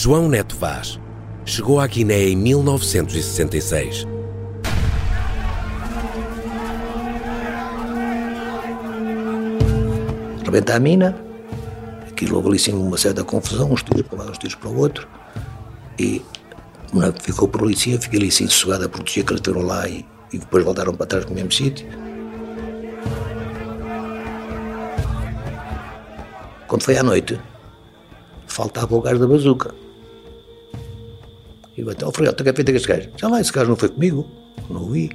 João Neto Vaz chegou à Guiné em 1966. Rebenta a mina, aquilo ali sim uma certa confusão, uns tiros para lado, uns tiros para o outro, e uma ficou por ali sim, fiquei ali assim sossegado a proteger, que eles estiveram lá e, e depois voltaram para trás no mesmo sítio. Quando foi à noite, faltava o gajo da bazuca. E eu então, Friote, o que é feito este gajo? Já lá, esse gajo não foi comigo, não o vi.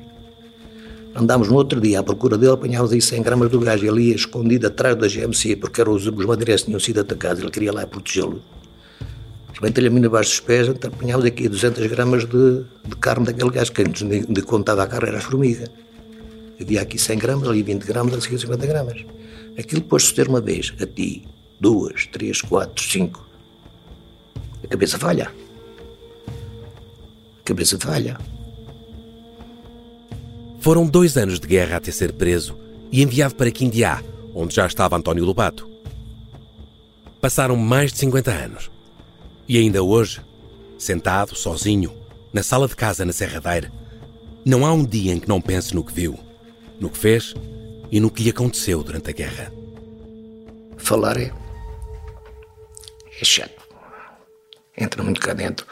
Andámos no outro dia à procura dele, apanhámos aí 100 gramas do gajo, ele ia escondido atrás da GMC, porque eram os, os bandeirantes tinham sido atacados, ele queria lá protegê-lo. Rebenta-lhe a mina abaixo dos pés, então apanhámos aqui 200 gramas de, de carne daquele gajo, que antes de, de contar a carne era as formigas. Havia aqui 100 gramas, ali 20 gramas, ali 50 gramas. Aquilo depois-se ter uma vez, a ti, duas, três, quatro, cinco. A cabeça falha. Cabeça falha. Foram dois anos de guerra até ser preso e enviado para Quindiá, onde já estava António Lobato. Passaram mais de 50 anos. E ainda hoje, sentado, sozinho, na sala de casa na Serradeira, não há um dia em que não pense no que viu, no que fez e no que lhe aconteceu durante a guerra. Falar é. é chato. Entra muito cá dentro.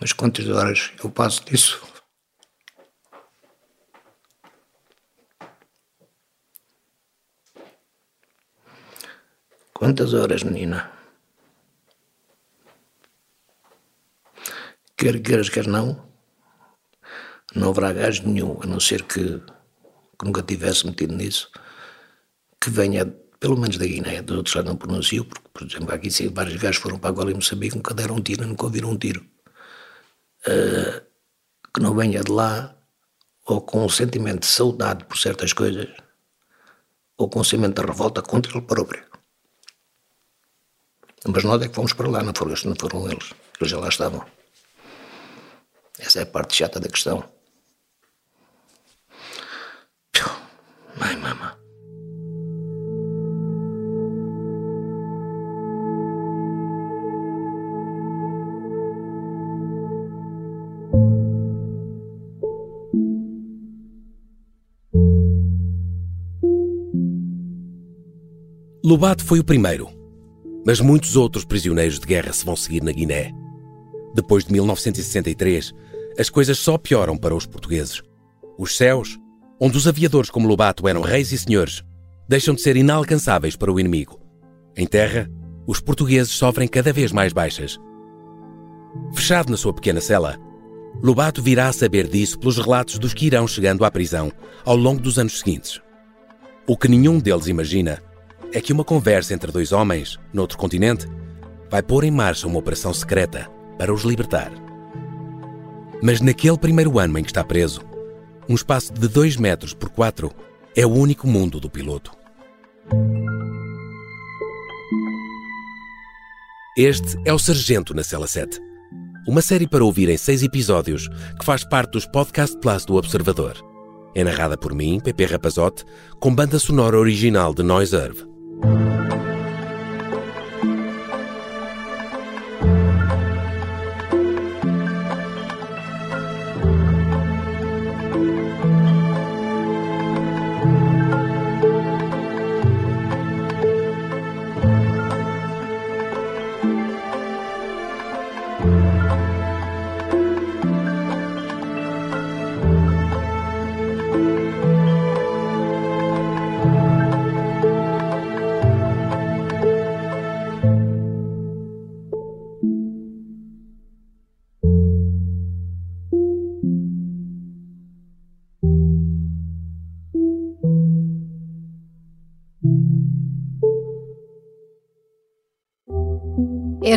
Mas quantas horas eu passo disso? Quantas horas, menina? Quer queiras, quer não, não haverá gajo nenhum, a não ser que, que nunca tivesse metido nisso, que venha, pelo menos da Guiné, dos outros lá não pronuncio, porque, por exemplo, aqui sim, vários gajos foram para Angola e Moçambique, nunca deram um tiro, nunca ouviram um tiro. Uh, que não venha de lá, ou com um sentimento de saudade por certas coisas, ou com um sentimento de revolta contra ele próprio. Mas nós é que fomos para lá, não foram, não foram eles. Eles já lá estavam. Essa é a parte chata da questão. Ai, mama. Lobato foi o primeiro, mas muitos outros prisioneiros de guerra se vão seguir na Guiné. Depois de 1963, as coisas só pioram para os portugueses. Os céus, onde os aviadores como Lobato eram reis e senhores, deixam de ser inalcançáveis para o inimigo. Em terra, os portugueses sofrem cada vez mais baixas. Fechado na sua pequena cela, Lobato virá a saber disso pelos relatos dos que irão chegando à prisão ao longo dos anos seguintes. O que nenhum deles imagina é que uma conversa entre dois homens, noutro continente, vai pôr em marcha uma operação secreta para os libertar. Mas naquele primeiro ano em que está preso, um espaço de 2 metros por 4 é o único mundo do piloto. Este é o Sargento na Cela 7. Uma série para ouvir em seis episódios que faz parte dos Podcast Plus do Observador. É narrada por mim, Pepe Rapazote, com banda sonora original de Noise Earth.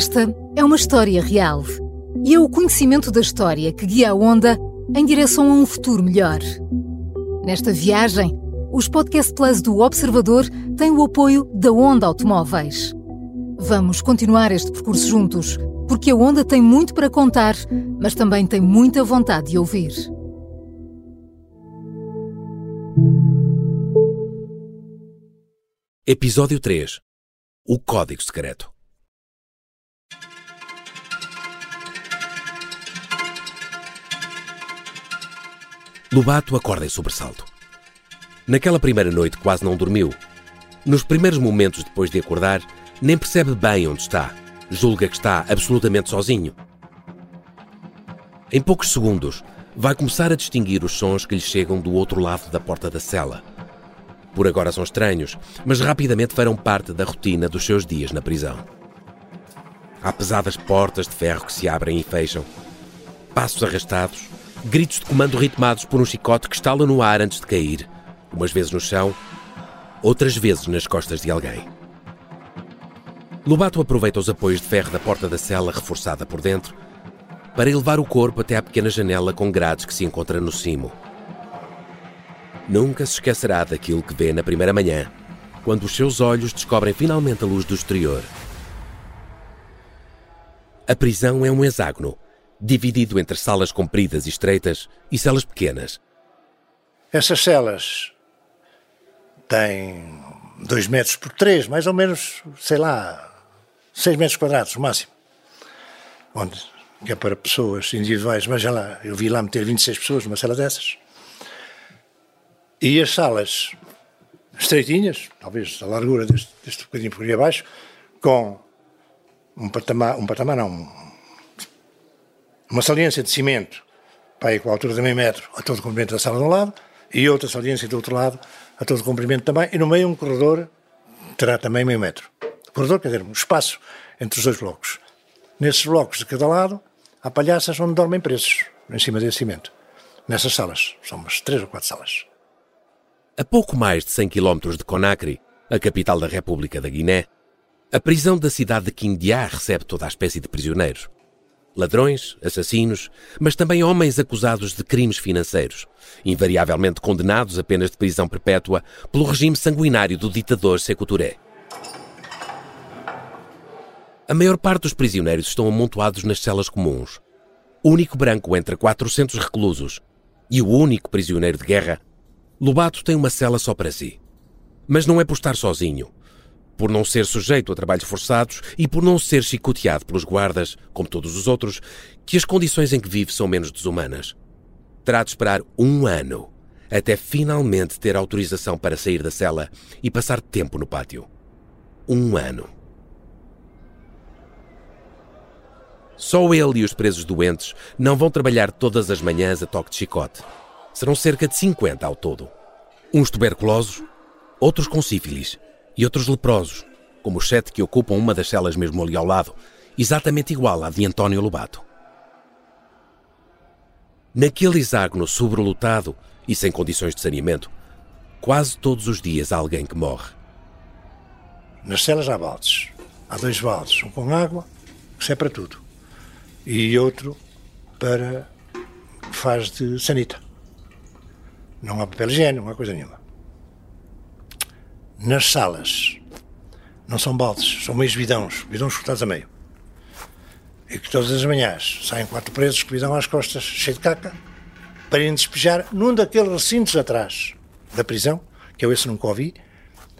Esta é uma história real e é o conhecimento da história que guia a Onda em direção a um futuro melhor. Nesta viagem, os Podcast Plus do Observador têm o apoio da Onda Automóveis. Vamos continuar este percurso juntos, porque a Onda tem muito para contar, mas também tem muita vontade de ouvir. Episódio 3 O Código Secreto Lobato acorda em sobressalto. Naquela primeira noite quase não dormiu. Nos primeiros momentos depois de acordar, nem percebe bem onde está. Julga que está absolutamente sozinho. Em poucos segundos, vai começar a distinguir os sons que lhe chegam do outro lado da porta da cela. Por agora são estranhos, mas rapidamente farão parte da rotina dos seus dias na prisão. Há pesadas portas de ferro que se abrem e fecham. Passos arrastados, gritos de comando ritmados por um chicote que estala no ar antes de cair, umas vezes no chão, outras vezes nas costas de alguém. Lobato aproveita os apoios de ferro da porta da cela reforçada por dentro para elevar o corpo até à pequena janela com grades que se encontra no cimo. Nunca se esquecerá daquilo que vê na primeira manhã, quando os seus olhos descobrem finalmente a luz do exterior. A prisão é um hexágono, dividido entre salas compridas e estreitas e celas pequenas. Essas celas têm dois metros por três, mais ou menos, sei lá, seis metros quadrados, no máximo. Onde, que é para pessoas individuais, mas já lá, eu vi lá meter 26 pessoas numa cela dessas. E as salas estreitinhas, talvez a largura deste, deste bocadinho por aí abaixo, com um patamar, um patamar não, uma saliência de cimento, para com a altura de meio metro, a todo o comprimento da sala de um lado, e outra saliência do outro lado, a todo o comprimento também, e no meio um corredor, terá também meio metro. O corredor, quer dizer, um espaço entre os dois blocos. Nesses blocos de cada lado, há palhaças onde dormem presos, em cima desse cimento. Nessas salas, são umas três ou quatro salas. A pouco mais de 100 km de Conakry, a capital da República da Guiné, a prisão da cidade de Quindiá recebe toda a espécie de prisioneiros. Ladrões, assassinos, mas também homens acusados de crimes financeiros, invariavelmente condenados a penas de prisão perpétua pelo regime sanguinário do ditador Sekou Touré. A maior parte dos prisioneiros estão amontoados nas celas comuns. O único branco entre 400 reclusos e o único prisioneiro de guerra Lobato tem uma cela só para si. Mas não é por estar sozinho. Por não ser sujeito a trabalhos forçados e por não ser chicoteado pelos guardas, como todos os outros, que as condições em que vive são menos desumanas. Terá de esperar um ano até finalmente ter autorização para sair da cela e passar tempo no pátio. Um ano. Só ele e os presos doentes não vão trabalhar todas as manhãs a toque de chicote. Serão cerca de 50 ao todo. Uns tuberculosos, outros com sífilis e outros leprosos, como os sete que ocupam uma das celas mesmo ali ao lado, exatamente igual à de António Lobato. Naquele hexágono sobrelotado e sem condições de saneamento, quase todos os dias há alguém que morre. Nas celas há baldes. Há dois baldes, um com água, que serve para tudo, e outro para faz de sanita. Não há papel higiênico, não há coisa nenhuma. Nas salas, não são baldes, são meios bidões, bidões cortados a meio. E que todas as manhãs saem quatro presos com bidão às costas, cheio de caca, para irem despejar num daqueles recintos atrás da prisão, que eu esse nunca ouvi,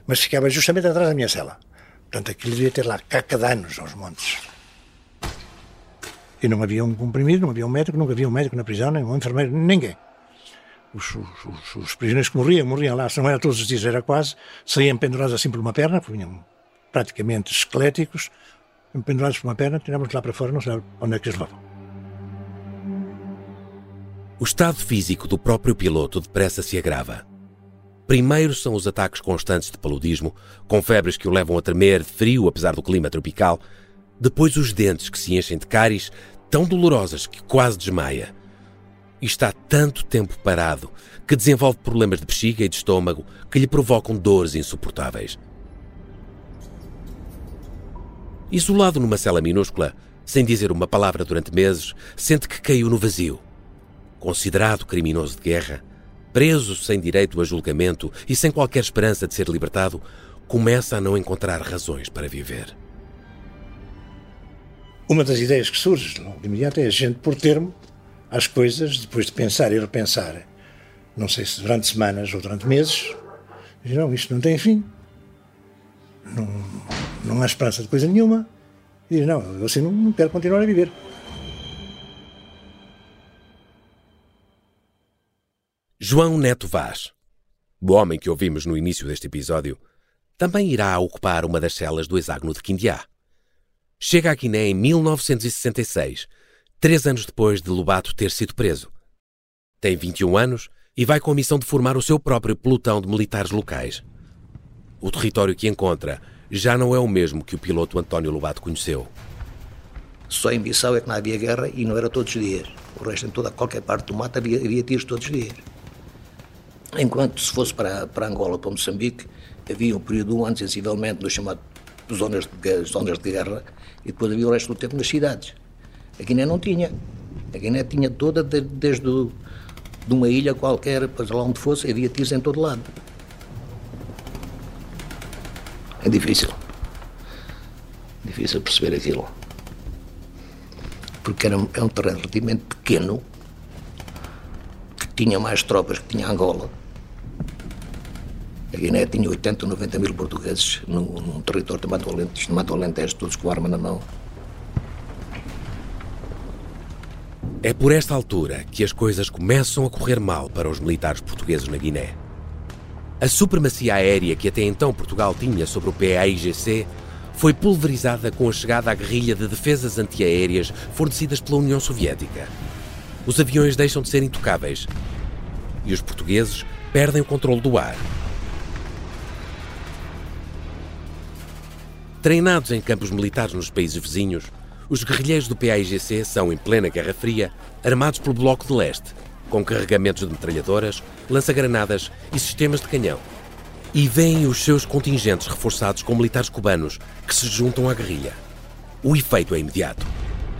mas ficava justamente atrás da minha cela. Portanto, aquilo devia ter lá caca de anos aos montes. E não havia um comprimido, não havia um médico, nunca havia um médico na prisão, nem um enfermeiro, ninguém os, os, os, prisioneiros que morriam, morriam lá, se não era todos os dias, era quase, saíam pendurados assim por uma perna, vinham praticamente esqueléticos, pendurados por uma perna, tirávamos lá para fora, não sabe onde é que eles levavam. O estado físico do próprio piloto depressa se agrava. Primeiro são os ataques constantes de paludismo, com febres que o levam a tremer de frio apesar do clima tropical. Depois os dentes que se enchem de cáries, tão dolorosas que quase desmaia e está tanto tempo parado que desenvolve problemas de bexiga e de estômago que lhe provocam dores insuportáveis. Isolado numa cela minúscula, sem dizer uma palavra durante meses, sente que caiu no vazio. Considerado criminoso de guerra, preso sem direito a julgamento e sem qualquer esperança de ser libertado, começa a não encontrar razões para viver. Uma das ideias que surge de imediato é a gente, por termo, às coisas, depois de pensar e repensar, não sei se durante semanas ou durante meses, diz, não, isto não tem fim. Não, não há esperança de coisa nenhuma. E diz, não, eu assim não, não quero continuar a viver. João Neto Vaz, o homem que ouvimos no início deste episódio, também irá ocupar uma das celas do hexágono de Quindiá. Chega a Guiné em 1966, três anos depois de Lobato ter sido preso. Tem 21 anos e vai com a missão de formar o seu próprio pelotão de militares locais. O território que encontra já não é o mesmo que o piloto António Lobato conheceu. Só em Bissau é que não havia guerra e não era todos os dias. O resto, em toda qualquer parte do mato, havia, havia tiros todos os dias. Enquanto se fosse para, para Angola, para Moçambique, havia um período um ano, sensivelmente, no chamado zonas de, zonas de guerra, e depois havia o resto do tempo nas cidades. A Guiné não tinha. A Guiné tinha toda, desde o, de uma ilha qualquer, para lá onde fosse, havia tiros em todo lado. É difícil. Difícil perceber aquilo. Porque era, é um terreno relativamente pequeno, que tinha mais tropas que tinha Angola a Guiné tinha 80 ou 90 mil portugueses num, num território Alentejo, chamado Alentejo, todos com arma na mão. É por esta altura que as coisas começam a correr mal para os militares portugueses na Guiné. A supremacia aérea que até então Portugal tinha sobre o PAIGC foi pulverizada com a chegada à guerrilha de defesas antiaéreas fornecidas pela União Soviética. Os aviões deixam de ser intocáveis e os portugueses perdem o controle do ar. Treinados em campos militares nos países vizinhos, os guerrilheiros do PAIGC são, em plena Guerra Fria, armados pelo Bloco de Leste, com carregamentos de metralhadoras, lança-granadas e sistemas de canhão. E veem os seus contingentes reforçados com militares cubanos que se juntam à guerrilha. O efeito é imediato.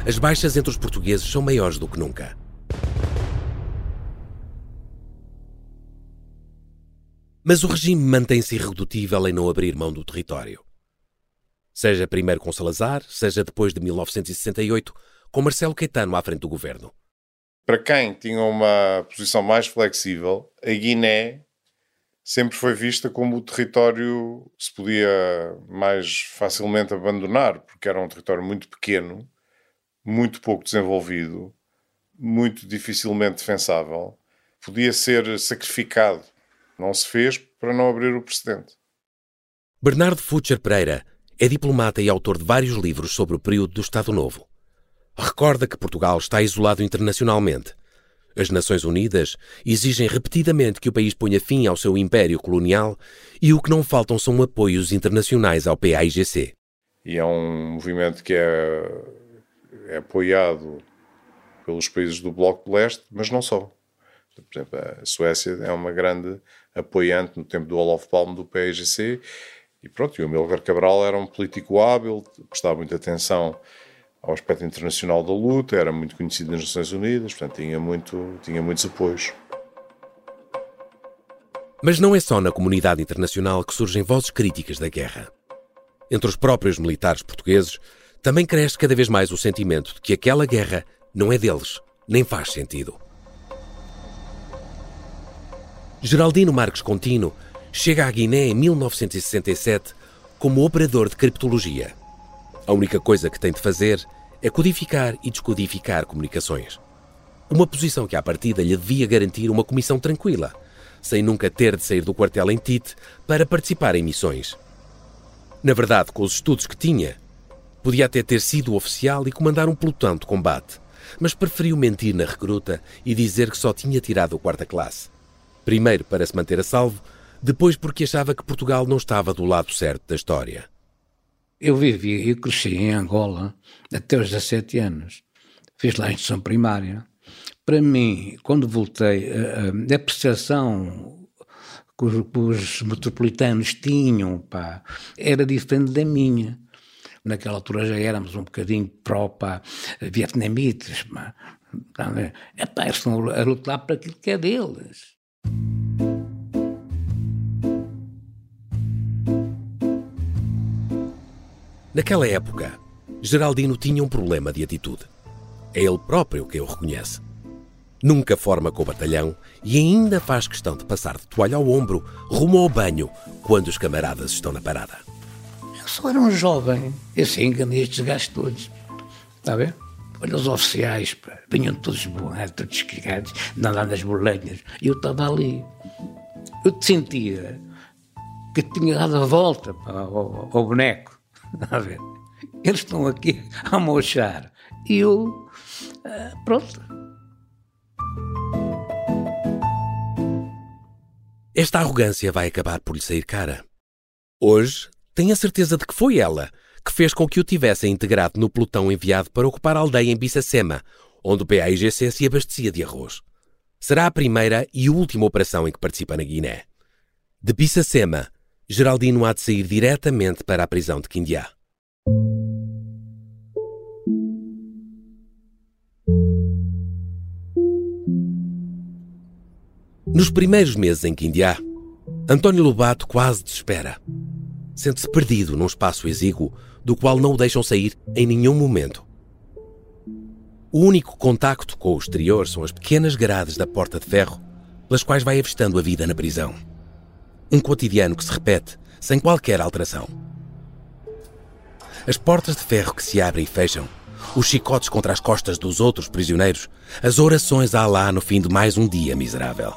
As baixas entre os portugueses são maiores do que nunca. Mas o regime mantém-se irredutível em não abrir mão do território. Seja primeiro com Salazar, seja depois de 1968, com Marcelo Caetano à frente do governo. Para quem tinha uma posição mais flexível, a Guiné sempre foi vista como o território que se podia mais facilmente abandonar, porque era um território muito pequeno, muito pouco desenvolvido, muito dificilmente defensável, podia ser sacrificado. Não se fez para não abrir o precedente. Bernardo Futcher Pereira é diplomata e autor de vários livros sobre o período do Estado Novo. Recorda que Portugal está isolado internacionalmente. As Nações Unidas exigem repetidamente que o país ponha fim ao seu império colonial e o que não faltam são apoios internacionais ao PAIGC. E é um movimento que é, é apoiado pelos países do Bloco de Leste, mas não só. Por exemplo, a Suécia é uma grande apoiante no tempo do Olof Palme do PAIGC e pronto, e o Milgar Cabral era um político hábil, prestava muita atenção ao aspecto internacional da luta, era muito conhecido nas Nações Unidas, portanto tinha, muito, tinha muitos apoios. Mas não é só na comunidade internacional que surgem vozes críticas da guerra. Entre os próprios militares portugueses, também cresce cada vez mais o sentimento de que aquela guerra não é deles, nem faz sentido. Geraldino Marques Contino chega à Guiné em 1967 como operador de criptologia. A única coisa que tem de fazer é codificar e descodificar comunicações. Uma posição que, à partida, lhe devia garantir uma comissão tranquila, sem nunca ter de sair do quartel em Tite para participar em missões. Na verdade, com os estudos que tinha, podia até ter sido oficial e comandar um pelotão de combate, mas preferiu mentir na recruta e dizer que só tinha tirado a quarta classe. Primeiro para se manter a salvo, depois porque achava que Portugal não estava do lado certo da história. Eu vivi e cresci em Angola até os 17 anos. Fiz lá a instrução primária. Para mim, quando voltei, a, percepção que os, que os metropolitanos tinham pá, era diferente da minha. Naquela altura já éramos um bocadinho pró vietnamitas. Pá. É pá, eles estão a lutar para aquilo que é deles. Naquela época, Geraldino tinha um problema de atitude. É ele próprio que o reconhece. Nunca forma com o batalhão e ainda faz questão de passar de toalha ao ombro rumo ao banho quando os camaradas estão na parada. Eu só era um jovem. Eu sei enganei estes gajos todos. Está ver? Olha, os oficiais, pá, vinham todos borrados, todos esquigados, nadando nas bolenhas. E eu estava ali. Eu te sentia que tinha dado a volta pá, ao, ao boneco. A ver? Eles estão aqui a mochar. E eu, ah, pronto. Esta arrogância vai acabar por lhe sair cara. Hoje, tenho a certeza de que foi ela que fez com que o tivessem integrado no pelotão enviado para ocupar a aldeia em Bissacema, onde o PAIGC se abastecia de arroz. Será a primeira e última operação em que participa na Guiné. De Bissacema, Geraldino há de sair diretamente para a prisão de Quindiá. Nos primeiros meses em Quindiá, António Lobato quase desespera. Sente-se perdido num espaço exíguo do qual não o deixam sair em nenhum momento. O único contacto com o exterior são as pequenas grades da porta de ferro pelas quais vai avistando a vida na prisão. Um cotidiano que se repete sem qualquer alteração. As portas de ferro que se abrem e fecham, os chicotes contra as costas dos outros prisioneiros, as orações a Alá no fim de mais um dia miserável.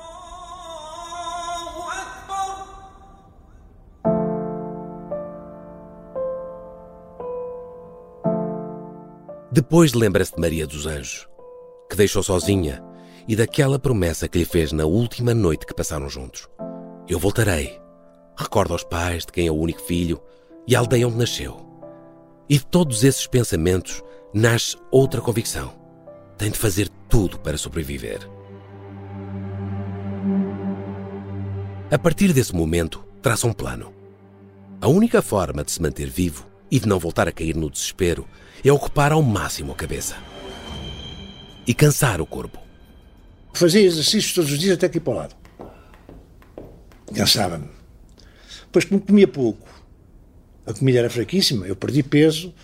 Depois lembra-se de Maria dos Anjos, que deixou sozinha, e daquela promessa que lhe fez na última noite que passaram juntos. Eu voltarei. Recorda aos pais de quem é o único filho e a aldeia onde nasceu. E de todos esses pensamentos nasce outra convicção. Tem de fazer tudo para sobreviver. A partir desse momento, traça um plano. A única forma de se manter vivo e de não voltar a cair no desespero é ocupar ao máximo a cabeça e cansar o corpo. Fazia exercícios todos os dias até aqui para o lado. Cansava-me. Depois, como comia pouco, a comida era fraquíssima, eu perdi peso,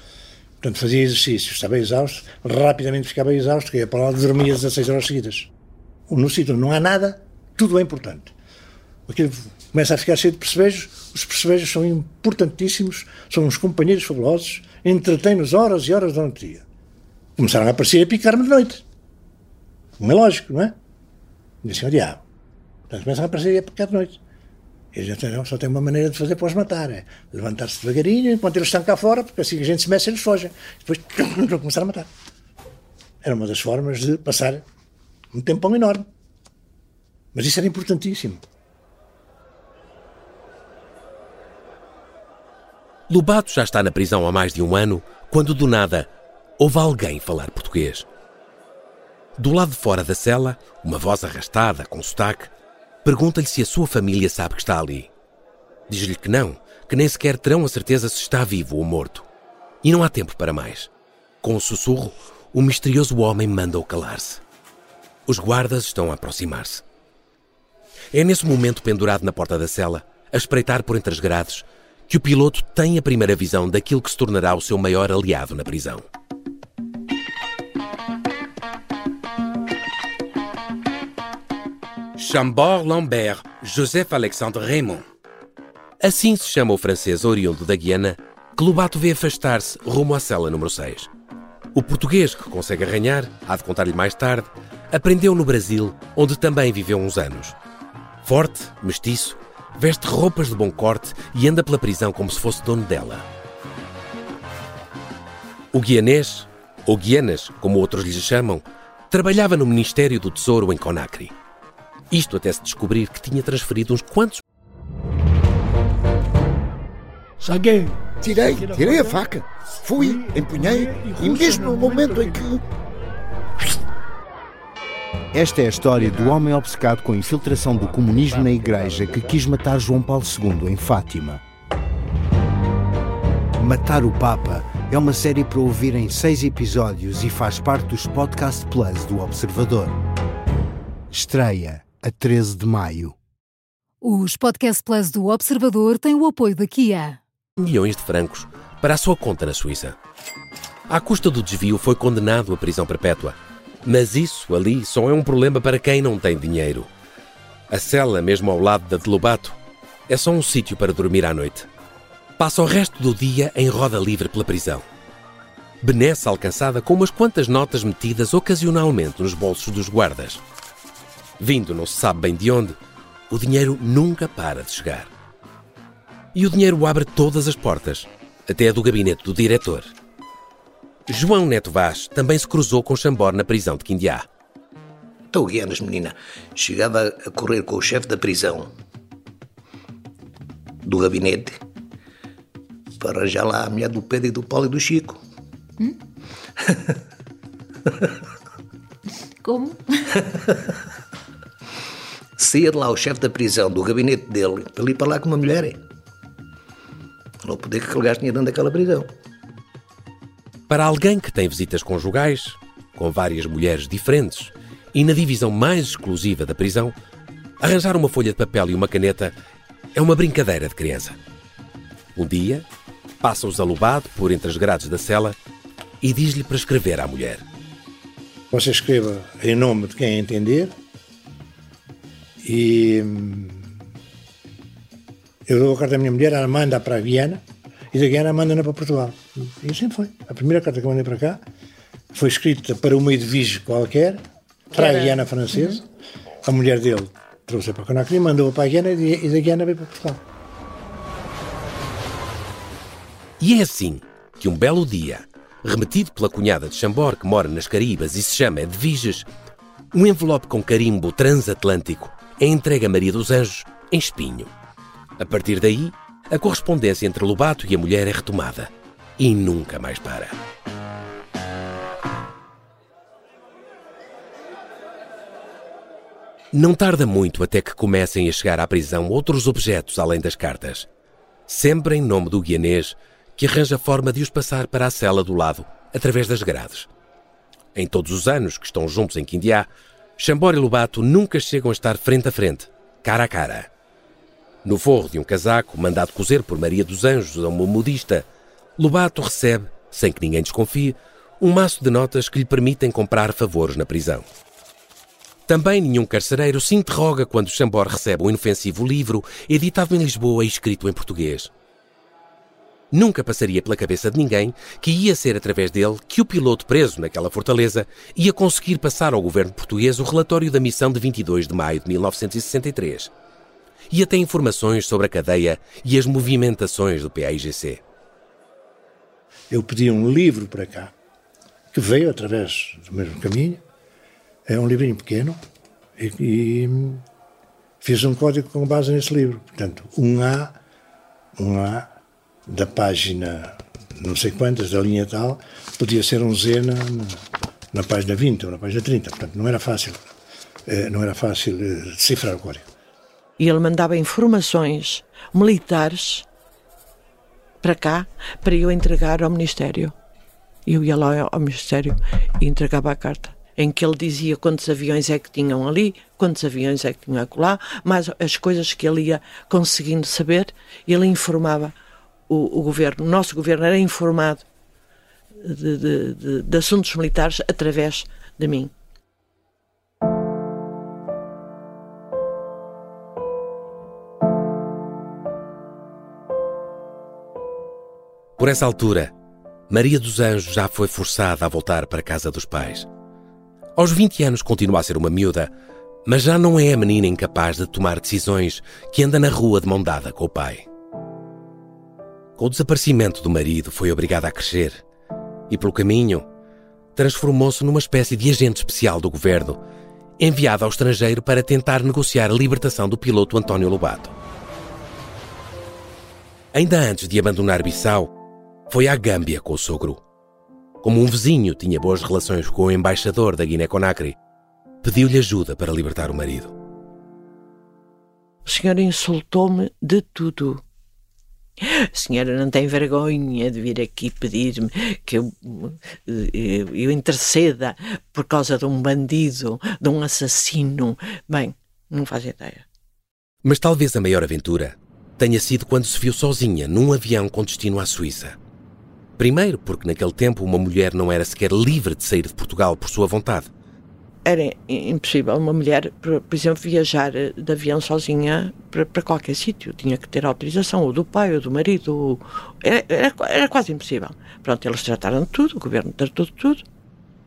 portanto fazia exercícios, estava exausto, rapidamente ficava exausto, ia para lá dormia 16 horas seguidas. No sítio não há nada, tudo é importante. Aquilo começa a ficar cheio de percebejos, os percebejos são importantíssimos, são uns companheiros fabulosos, entretém-nos horas e horas durante o dia. Começaram a aparecer e a picar-me de noite. Como é lógico, não é? E assim, o diabo. Portanto, começam a aparecer e a picar de noite. E gente só tem uma maneira de fazer para os matar, é levantar-se devagarinho enquanto eles estão cá fora, porque assim a gente se mexe eles fogem. Depois começar a matar. Era uma das formas de passar um tempão enorme. Mas isso era importantíssimo. Lobato já está na prisão há mais de um ano quando, do nada, ouve alguém falar português. Do lado de fora da cela, uma voz arrastada, com sotaque, pergunta-lhe se a sua família sabe que está ali. Diz-lhe que não, que nem sequer terão a certeza se está vivo ou morto. E não há tempo para mais. Com um sussurro, o misterioso homem manda-o calar-se. Os guardas estão a aproximar-se. É nesse momento pendurado na porta da cela, a espreitar por entre as grades, que o piloto tem a primeira visão daquilo que se tornará o seu maior aliado na prisão. Chambord Lambert Joseph Alexandre Raymond. Assim se chama o francês oriundo da Guiana que Lobato vê afastar-se rumo à cela número 6. O português que consegue arranhar, há de contar-lhe mais tarde, aprendeu no Brasil, onde também viveu uns anos. Forte, mestiço, veste roupas de bom corte e anda pela prisão como se fosse dono dela. O guianês, ou guianas, como outros lhe chamam, trabalhava no Ministério do Tesouro em Conakry. Isto até se descobrir que tinha transferido uns quantos. Saguei, tirei, tirei a faca, fui, empunhei e mesmo no momento em que esta é a história do homem obcecado com a infiltração do comunismo na igreja que quis matar João Paulo II em Fátima. Matar o Papa é uma série para ouvir em seis episódios e faz parte dos Podcast Plus do Observador. Estreia a 13 de maio. Os Podcast Plus do Observador têm o apoio da Kia. Milhões de francos para a sua conta na Suíça. À custa do desvio, foi condenado à prisão perpétua mas isso ali só é um problema para quem não tem dinheiro. A cela, mesmo ao lado da de Lobato, é só um sítio para dormir à noite. Passa o resto do dia em roda livre pela prisão. benesse alcançada com umas quantas notas metidas ocasionalmente nos bolsos dos guardas. Vindo não se sabe bem de onde, o dinheiro nunca para de chegar. E o dinheiro abre todas as portas, até a do gabinete do diretor. João Neto Vaz também se cruzou com Chambor na prisão de Quindiá. Estou guiando, menina. Chegava a correr com o chefe da prisão, do gabinete, para arranjar lá a mulher do Pedro e do Paulo e do Chico. Hum? Como? Saía de lá o chefe da prisão, do gabinete dele, para ir para lá com uma mulher. Não poder que aquele gajo tinha dentro daquela prisão. Para alguém que tem visitas conjugais, com várias mulheres diferentes, e na divisão mais exclusiva da prisão, arranjar uma folha de papel e uma caneta é uma brincadeira de criança. Um dia, passa-os alubado por entre as grades da cela e diz-lhe para escrever à mulher. Você escreva em nome de quem entender e eu dou a carta à minha mulher, ela manda para a Viana e da Guiana manda-na para Portugal. E assim foi. A primeira carta que eu mandei para cá foi escrita para uma edvige qualquer, para a Guiana francesa. Uhum. A mulher dele trouxe para Conakry, mandou para a Guiana e da Guiana veio para Portugal. E é assim que um belo dia, remetido pela cunhada de Chambor, que mora nas Caribas e se chama Edviges, um envelope com carimbo transatlântico é entregue a Maria dos Anjos em espinho. A partir daí, a correspondência entre Lobato e a mulher é retomada e nunca mais para. Não tarda muito até que comecem a chegar à prisão outros objetos além das cartas. Sempre em nome do guianês, que arranja forma de os passar para a cela do lado, através das grades. Em todos os anos que estão juntos em Quindiá, Chambor e Lobato nunca chegam a estar frente a frente, cara a cara. No forro de um casaco, mandado cozer por Maria dos Anjos a uma modista, Lobato recebe, sem que ninguém desconfie, um maço de notas que lhe permitem comprar favores na prisão. Também nenhum carcereiro se interroga quando Chambor recebe um inofensivo livro editado em Lisboa e escrito em português. Nunca passaria pela cabeça de ninguém que ia ser através dele que o piloto preso naquela fortaleza ia conseguir passar ao governo português o relatório da missão de 22 de maio de 1963 e até informações sobre a cadeia e as movimentações do PAIGC. Eu pedi um livro para cá, que veio através do mesmo caminho. É um livrinho pequeno e, e fiz um código com base nesse livro. Portanto, um A, um A da página não sei quantas, da linha tal, podia ser um Z na, na, na página 20 ou na página 30. Portanto, não era fácil, eh, não era fácil eh, decifrar o código e ele mandava informações militares para cá para eu entregar ao Ministério. Eu ia lá ao Ministério e entregava a carta, em que ele dizia quantos aviões é que tinham ali, quantos aviões é que tinham acolá, mas as coisas que ele ia conseguindo saber, ele informava o, o governo. O nosso governo era informado de, de, de, de assuntos militares através de mim. Por essa altura, Maria dos Anjos já foi forçada a voltar para a casa dos pais. Aos 20 anos continua a ser uma miúda, mas já não é a menina incapaz de tomar decisões que anda na rua de mão dada com o pai. Com o desaparecimento do marido, foi obrigada a crescer e, pelo caminho, transformou-se numa espécie de agente especial do governo, enviado ao estrangeiro para tentar negociar a libertação do piloto António Lobato. Ainda antes de abandonar Bissau, foi à Gâmbia com o sogro. Como um vizinho tinha boas relações com o embaixador da Guiné-Conakry, pediu-lhe ajuda para libertar o marido. O senhor insultou-me de tudo. A senhora não tem vergonha de vir aqui pedir-me que eu, eu, eu, interceda por causa de um bandido, de um assassino. Bem, não faz ideia. Mas talvez a maior aventura tenha sido quando se viu sozinha num avião com destino à Suíça. Primeiro, porque naquele tempo uma mulher não era sequer livre de sair de Portugal por sua vontade. Era impossível uma mulher, por, exemplo, viajar de avião sozinha para, para qualquer sítio. Tinha que ter autorização, ou do pai, ou do marido. Ou... Era, era, era, quase impossível. Pronto, eles trataram de tudo, o governo tratou de tudo.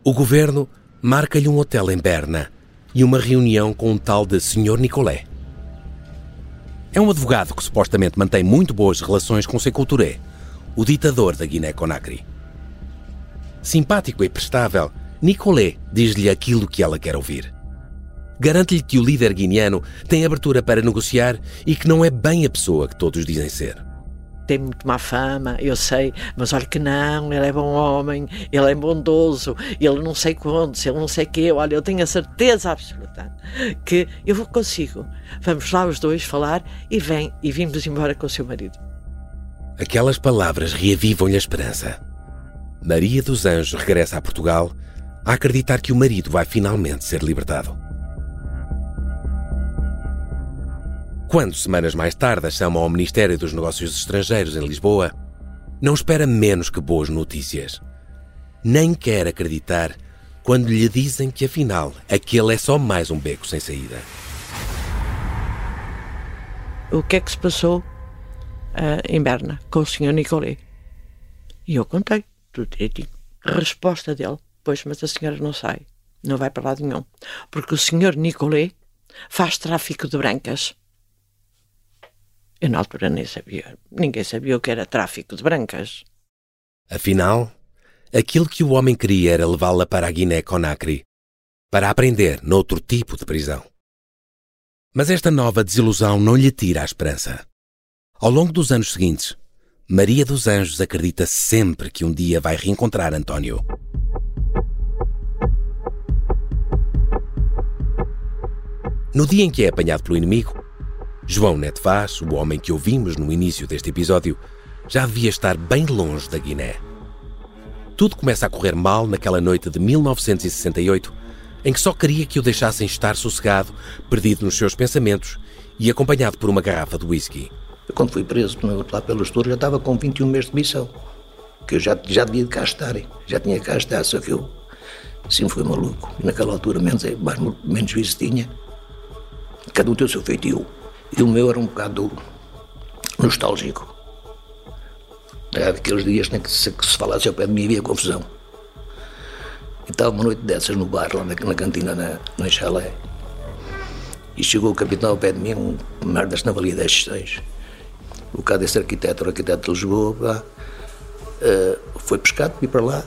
O governo marca-lhe um hotel em Berna e uma reunião com um tal de Sr. Nicolé. É um advogado que supostamente mantém muito boas relações com Sekou Touré, o ditador da Guiné-Conakry. Simpático e prestável, Nicolé diz-lhe aquilo que ela quer ouvir. Garante-lhe que o líder guineano tem abertura para negociar e que não é bem a pessoa que todos dizem ser. Tem muito má fama, eu sei, mas olha que não, ele é bom homem, ele é bondoso, ele não sei quantos, ele não sei que, olha, eu tenho a certeza absoluta que eu consigo. Vamos lá os dois falar e vem e vimos embora com o seu marido. Aquelas palavras reavivam-lhe a esperança. Maria dos Anjos regressa a Portugal a acreditar que o marido vai finalmente ser libertado. Quando, semanas mais tarde, a chama ao Ministério dos Negócios Estrangeiros em Lisboa, não espera menos que boas notícias. Nem quer acreditar quando lhe dizem que, afinal, aquele é só mais um beco sem saída. O que é que se passou uh, em Berna com o Sr. Nicolé? E eu contei tudo direitinho. Resposta dele: Pois, mas a senhora não sai. Não vai para lado nenhum. Porque o senhor Nicolé faz tráfico de brancas. Eu na altura nem sabia. Ninguém sabia o que era tráfico de brancas. Afinal, aquilo que o homem queria era levá-la para a Guiné-Conakry para aprender noutro tipo de prisão. Mas esta nova desilusão não lhe tira a esperança. Ao longo dos anos seguintes, Maria dos Anjos acredita sempre que um dia vai reencontrar António. No dia em que é apanhado pelo inimigo, João Neto Vaz, o homem que ouvimos no início deste episódio, já devia estar bem longe da Guiné. Tudo começa a correr mal naquela noite de 1968, em que só queria que o deixassem estar sossegado, perdido nos seus pensamentos e acompanhado por uma garrafa de whisky. Eu, quando fui preso lá pelos touros, já estava com 21 meses de missão. Que eu já, já devia de cá estar, já tinha cá estar, só que eu sim fui maluco. Naquela altura menos, mais, menos juízo tinha. Cada um tem o seu feitio. E o meu era um bocado nostálgico. Era daqueles dias né, que, se, que se falasse ao pé de mim havia confusão. E estava uma noite dessas no bar, lá na, na cantina, na, no chalé. E chegou o capitão ao pé de mim, um merdas na valia 10 6 o bocado desse arquiteto, o arquiteto de Lisboa, pá, uh, foi pescado, fui para lá,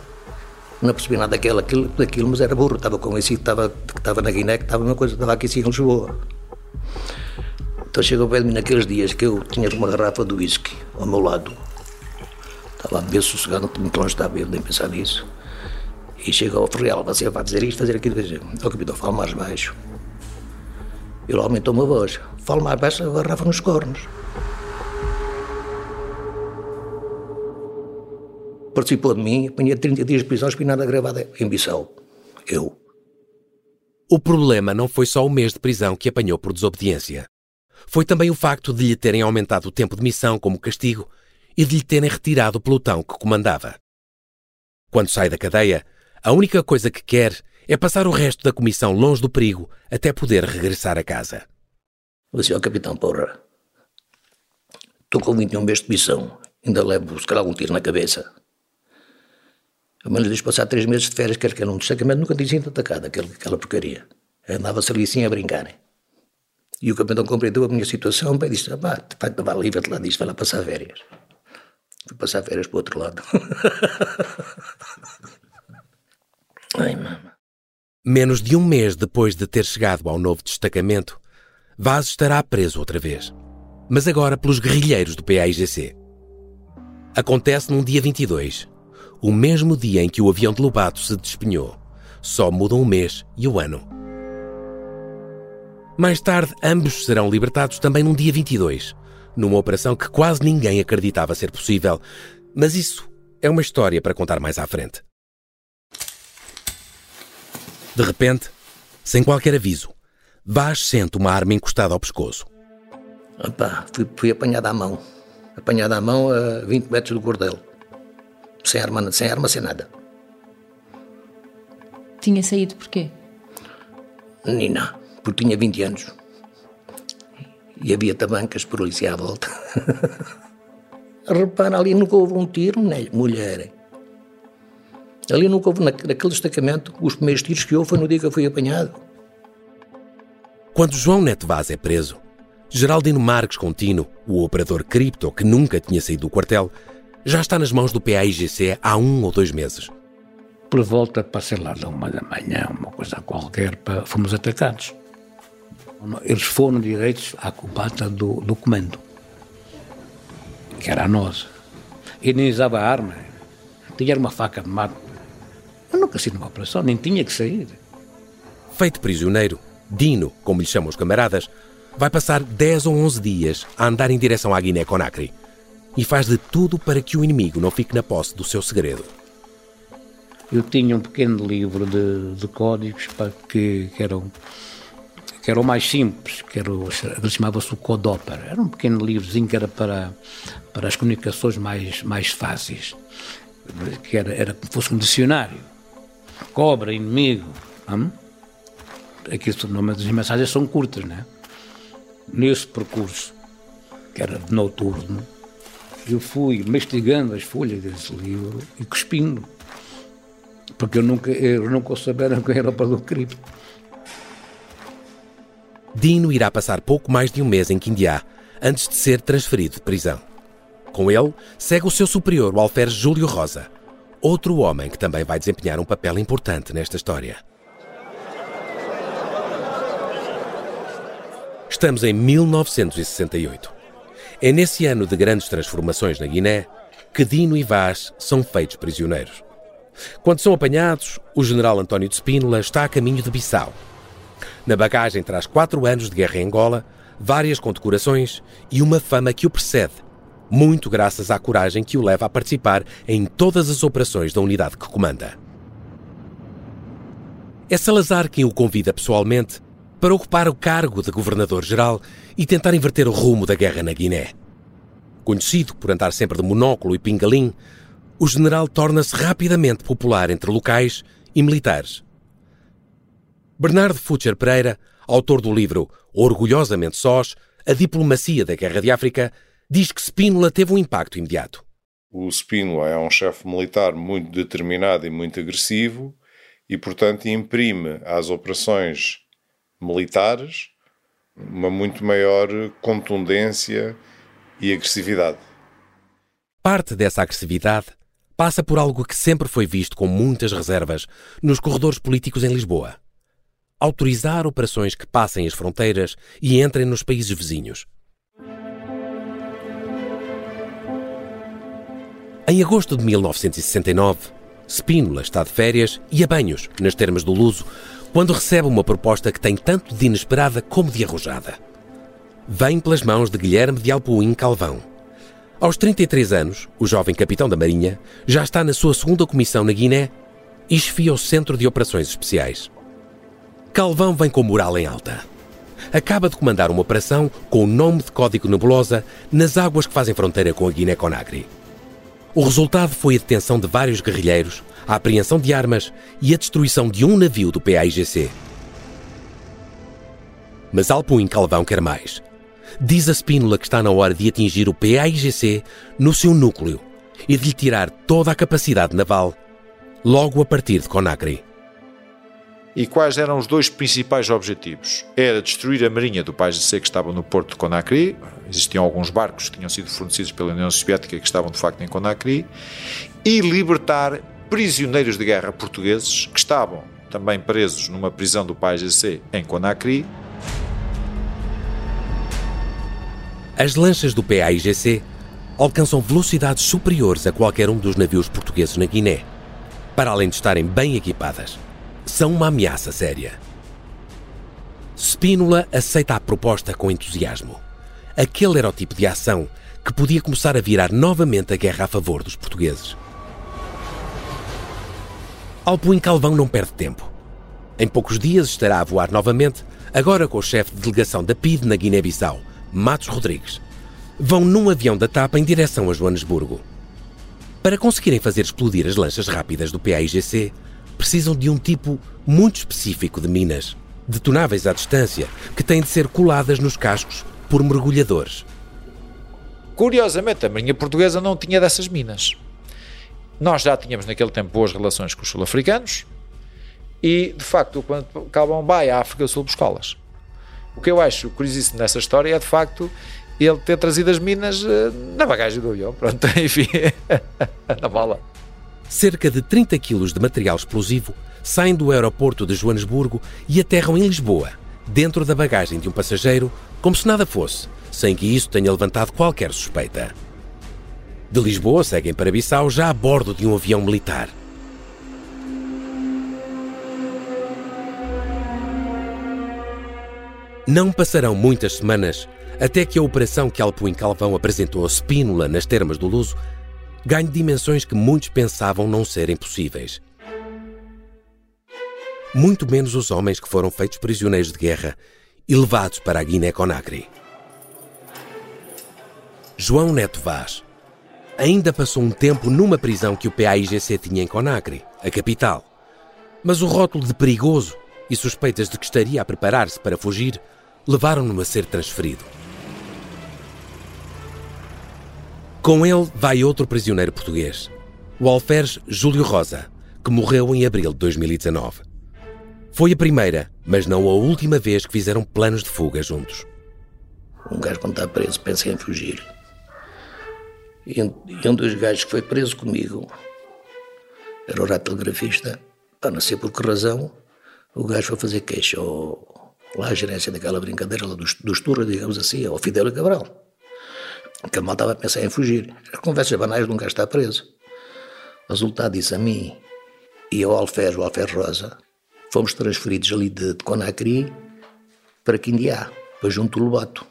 não percebi nada daquilo, daquilo mas era burro, estava convencido que estava, que estava na Guiné, que estava uma coisa, estava aqui sim em Lisboa. Então chegou para mim naqueles dias que eu tinha uma garrafa de whisky ao meu lado. Estava bem sossegado, muito longe estava eu, nem pensar nisso. E chegou ao Ferreal, você vai dizer isto, fazer aquilo, dizer, o capitão, fala mais baixo. Ele aumentou uma voz, fala mais baixo, a garrafa nos cornos. participou de mim, apanhei 30 dias de prisão espinada gravada em Bissau. Eu. O problema não foi só o mês de prisão que apanhou por desobediência. Foi também o facto de lhe terem aumentado o tempo de missão como castigo e de lhe terem retirado o pelotão que comandava. Quando sai da cadeia, a única coisa que quer é passar o resto da comissão longe do perigo até poder regressar a casa. Disse, ó capitão, porra, estou com 21 meses de missão, ainda levo, se calhar, um tiro na cabeça. A lhe diz passar três meses de férias, quer que um destacamento, nunca tinha sido atacado, aquela, aquela porcaria. Andava-se ali assim a brincar. E o capitão compreendeu a minha situação, bem, disse, ah, vai, vai livre-te lá disto, vai lá passar férias. Fui passar férias para o outro lado. Ai, mama. Menos de um mês depois de ter chegado ao novo destacamento, Vaz estará preso outra vez. Mas agora pelos guerrilheiros do PAIGC. Acontece num dia 22, o mesmo dia em que o avião de Lobato se despenhou. Só mudam o mês e o ano. Mais tarde, ambos serão libertados também num dia 22, numa operação que quase ninguém acreditava ser possível. Mas isso é uma história para contar mais à frente. De repente, sem qualquer aviso, Vaz sente uma arma encostada ao pescoço. Opa, fui, fui apanhado à mão. Apanhado à mão a 20 metros do cordel sem arma, sem arma, sem nada. Tinha saído porquê? Nina, porque tinha 20 anos. E havia tabancas por ali à volta. Repara, ali nunca houve um tiro, né, mulher. Ali nunca houve, naquele destacamento, os primeiros tiros que houve foi no dia que eu fui apanhado. Quando João Neto Vaz é preso, Geraldino Marques Contino, o operador cripto que nunca tinha saído do quartel, já está nas mãos do PAIGC há um ou dois meses. Por volta, passei lá de uma da manhã, uma coisa qualquer, fomos atacados. Eles foram direitos à cubata do, do comando, que era a nossa. E nem usava arma, tinha uma faca de mato. Eu nunca saí numa operação, nem tinha que sair. Feito prisioneiro, Dino, como lhe chamam os camaradas, vai passar 10 ou 11 dias a andar em direção à Guiné-Conakry e faz de tudo para que o inimigo não fique na posse do seu segredo. Eu tinha um pequeno livro de, de códigos para que, que eram que era o mais simples, que era chamava-se o Codóper. Era um pequeno livrozinho que era para, para as comunicações mais, mais fáceis, que era, era como fosse um dicionário. Cobra, inimigo. Hum? Aqui as mensagens são curtas, né? Nesse percurso, que era noturno, eu fui mastigando as folhas desse livro e cuspindo. Porque eu nunca, eu nunca souberam quem era o Padre Cripto. Dino irá passar pouco mais de um mês em Quindiá, antes de ser transferido de prisão. Com ele, segue o seu superior, o alferes Júlio Rosa, outro homem que também vai desempenhar um papel importante nesta história. Estamos em 1968. É nesse ano de grandes transformações na Guiné que Dino e Vaz são feitos prisioneiros. Quando são apanhados, o general António de Spínola está a caminho de Bissau. Na bagagem traz quatro anos de guerra em Angola, várias condecorações e uma fama que o precede, muito graças à coragem que o leva a participar em todas as operações da unidade que comanda. É Salazar quem o convida pessoalmente para ocupar o cargo de governador-geral e tentar inverter o rumo da guerra na Guiné. Conhecido por andar sempre de monóculo e pingalim, o general torna-se rapidamente popular entre locais e militares. Bernardo Futcher Pereira, autor do livro Orgulhosamente Sós, A Diplomacia da Guerra de África, diz que Spínola teve um impacto imediato. O Spínola é um chefe militar muito determinado e muito agressivo e, portanto, imprime às operações militares uma muito maior contundência e agressividade. Parte dessa agressividade passa por algo que sempre foi visto com muitas reservas nos corredores políticos em Lisboa: autorizar operações que passem as fronteiras e entrem nos países vizinhos. Em agosto de 1969, Spínola está de férias e a banhos, nas termas do Luso, quando recebe uma proposta que tem tanto de inesperada como de arrojada. Vem pelas mãos de Guilherme de Alpuim Calvão. Aos 33 anos, o jovem capitão da Marinha já está na sua segunda comissão na Guiné e esfia o Centro de Operações Especiais. Calvão vem com moral em alta. Acaba de comandar uma operação com o nome de Código Nebulosa nas águas que fazem fronteira com a Guiné-Conakry. O resultado foi a detenção de vários guerrilheiros a apreensão de armas e a destruição de um navio do PAIGC. Mas Alpuim Calvão quer mais. Diz a Spínola que está na hora de atingir o PAIGC no seu núcleo e de lhe tirar toda a capacidade naval, logo a partir de Conakry. E quais eram os dois principais objetivos? Era destruir a marinha do PAIGC que estava no porto de Conakry, existiam alguns barcos que tinham sido fornecidos pela União Soviética que estavam de facto em Conakry, e libertar prisioneiros de guerra portugueses que estavam também presos numa prisão do PAIGC em Conakry. As lanchas do PAIGC alcançam velocidades superiores a qualquer um dos navios portugueses na Guiné. Para além de estarem bem equipadas, são uma ameaça séria. Spínola aceita a proposta com entusiasmo. Aquele era o tipo de ação que podia começar a virar novamente a guerra a favor dos portugueses. Alpuim Calvão não perde tempo. Em poucos dias estará a voar novamente, agora com o chefe de delegação da PID na Guiné-Bissau, Matos Rodrigues. Vão num avião da TAP em direção a Joanesburgo. Para conseguirem fazer explodir as lanchas rápidas do PAIGC, precisam de um tipo muito específico de minas, detonáveis à distância, que têm de ser coladas nos cascos por mergulhadores. Curiosamente, a Marinha Portuguesa não tinha dessas minas. Nós já tínhamos naquele tempo boas relações com os sul-africanos e, de facto, quando Calvão vai à África do Sul buscá-las. O que eu acho curiosíssimo nessa história é, de facto, ele ter trazido as minas eh, na bagagem do avião. Pronto, enfim, na bala. Cerca de 30 quilos de material explosivo saem do aeroporto de Joanesburgo e aterram em Lisboa, dentro da bagagem de um passageiro, como se nada fosse, sem que isso tenha levantado qualquer suspeita. De Lisboa seguem para Bissau já a bordo de um avião militar. Não passarão muitas semanas até que a operação que Alpuim Calvão apresentou a Spínola nas termas do Luso ganhe dimensões que muitos pensavam não serem possíveis. Muito menos os homens que foram feitos prisioneiros de guerra e levados para a Guiné-Conakry. João Neto Vaz ainda passou um tempo numa prisão que o PAIGC tinha em Conakry, a capital. Mas o rótulo de perigoso e suspeitas de que estaria a preparar-se para fugir levaram-no a ser transferido. Com ele vai outro prisioneiro português, o alferes Júlio Rosa, que morreu em abril de 2019. Foi a primeira, mas não a última vez que fizeram planos de fuga juntos. Um gajo, quando está preso, pensa em fugir. E um, dos gajos que foi preso comigo era o radiografista. Para não sei por que razão, o gajo foi fazer queixa ao, lá a gerência daquela brincadeira lá dos, dos turras, digamos assim, ao Fidel Cabral. Que mal estava a pensar em fugir. As conversas banais de um gajo está preso. Resultado disso, a mim e ao Alfer, o Alfer Rosa, fomos transferidos ali de, de Conakry para Quindiá, para junto do Lobato.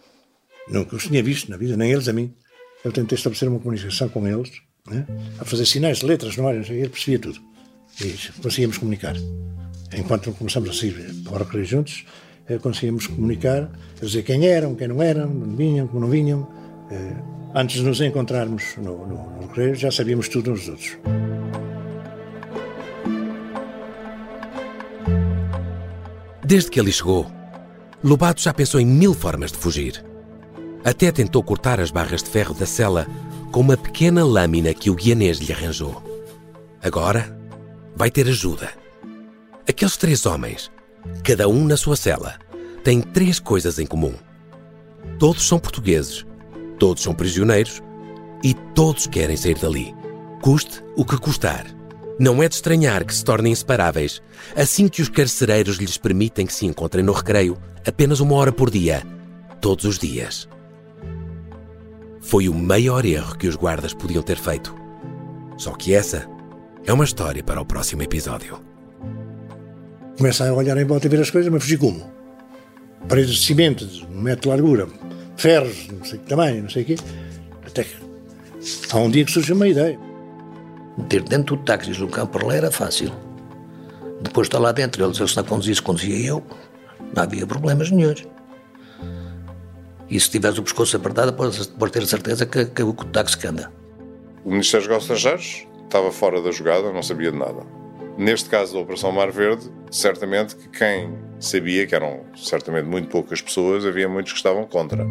Nunca os tinha visto na vida, nem eles a mim. Eu tentei estabelecer uma comunicação com eles, né? a fazer sinais de letras no ar, ele percebia tudo. E conseguíamos comunicar. Enquanto começamos a sair para o recreio juntos, eh, conseguíamos comunicar, dizer quem eram, quem não eram, onde vinham, como não vinham. Eh, antes de nos encontrarmos no, no, no recreio, já sabíamos tudo uns dos outros. Desde que ali chegou, Lobato já pensou em mil formas de fugir. Até tentou cortar as barras de ferro da cela com uma pequena lâmina que o guianês lhe arranjou. Agora vai ter ajuda. Aqueles três homens, cada um na sua cela, têm três coisas em comum. Todos são portugueses, todos são prisioneiros e todos querem sair dali, custe o que custar. Não é de estranhar que se tornem inseparáveis assim que os carcereiros lhes permitem que se encontrem no recreio apenas uma hora por dia, todos os dias. Foi o maior erro que os guardas podiam ter feito. Só que essa é uma história para o próximo episódio. Começa a olhar em volta e ver as coisas, mas fugir como? Paredes de cimento, de um metro de largura, ferros, não sei que tamanho, não sei o quê. Até que há um dia que surge uma ideia. Meter dentro do táxi do campo lá era fácil. Depois está lá dentro, ele disse, se não conduzisse, conduzia eu. Não havia problemas nenhums. E se tiveres o pescoço apertado, podes, podes ter certeza que, que o táxi que anda. O Ministério dos Negócios Estrangeiros estava fora da jogada, não sabia de nada. Neste caso da Operação Mar Verde, certamente que quem sabia, que eram certamente muito poucas pessoas, havia muitos que estavam contra.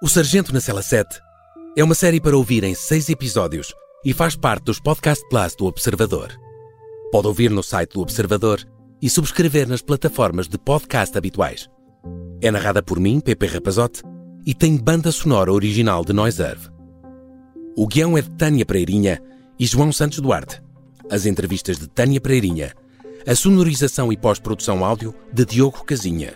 O Sargento na Cela 7 é uma série para ouvir em seis episódios e faz parte dos Podcast Plus do Observador. Pode ouvir no site do Observador e subscrever nas plataformas de podcast habituais. É narrada por mim, Pepe Rapazote, e tem banda sonora original de Noiserve. O guião é de Tânia Pereirinha e João Santos Duarte. As entrevistas de Tânia Pereirinha. A sonorização e pós-produção áudio de Diogo Casinha.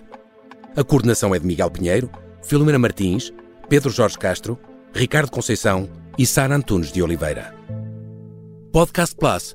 A coordenação é de Miguel Pinheiro, Filomena Martins, Pedro Jorge Castro, Ricardo Conceição e Sara Antunes de Oliveira. Podcast Plus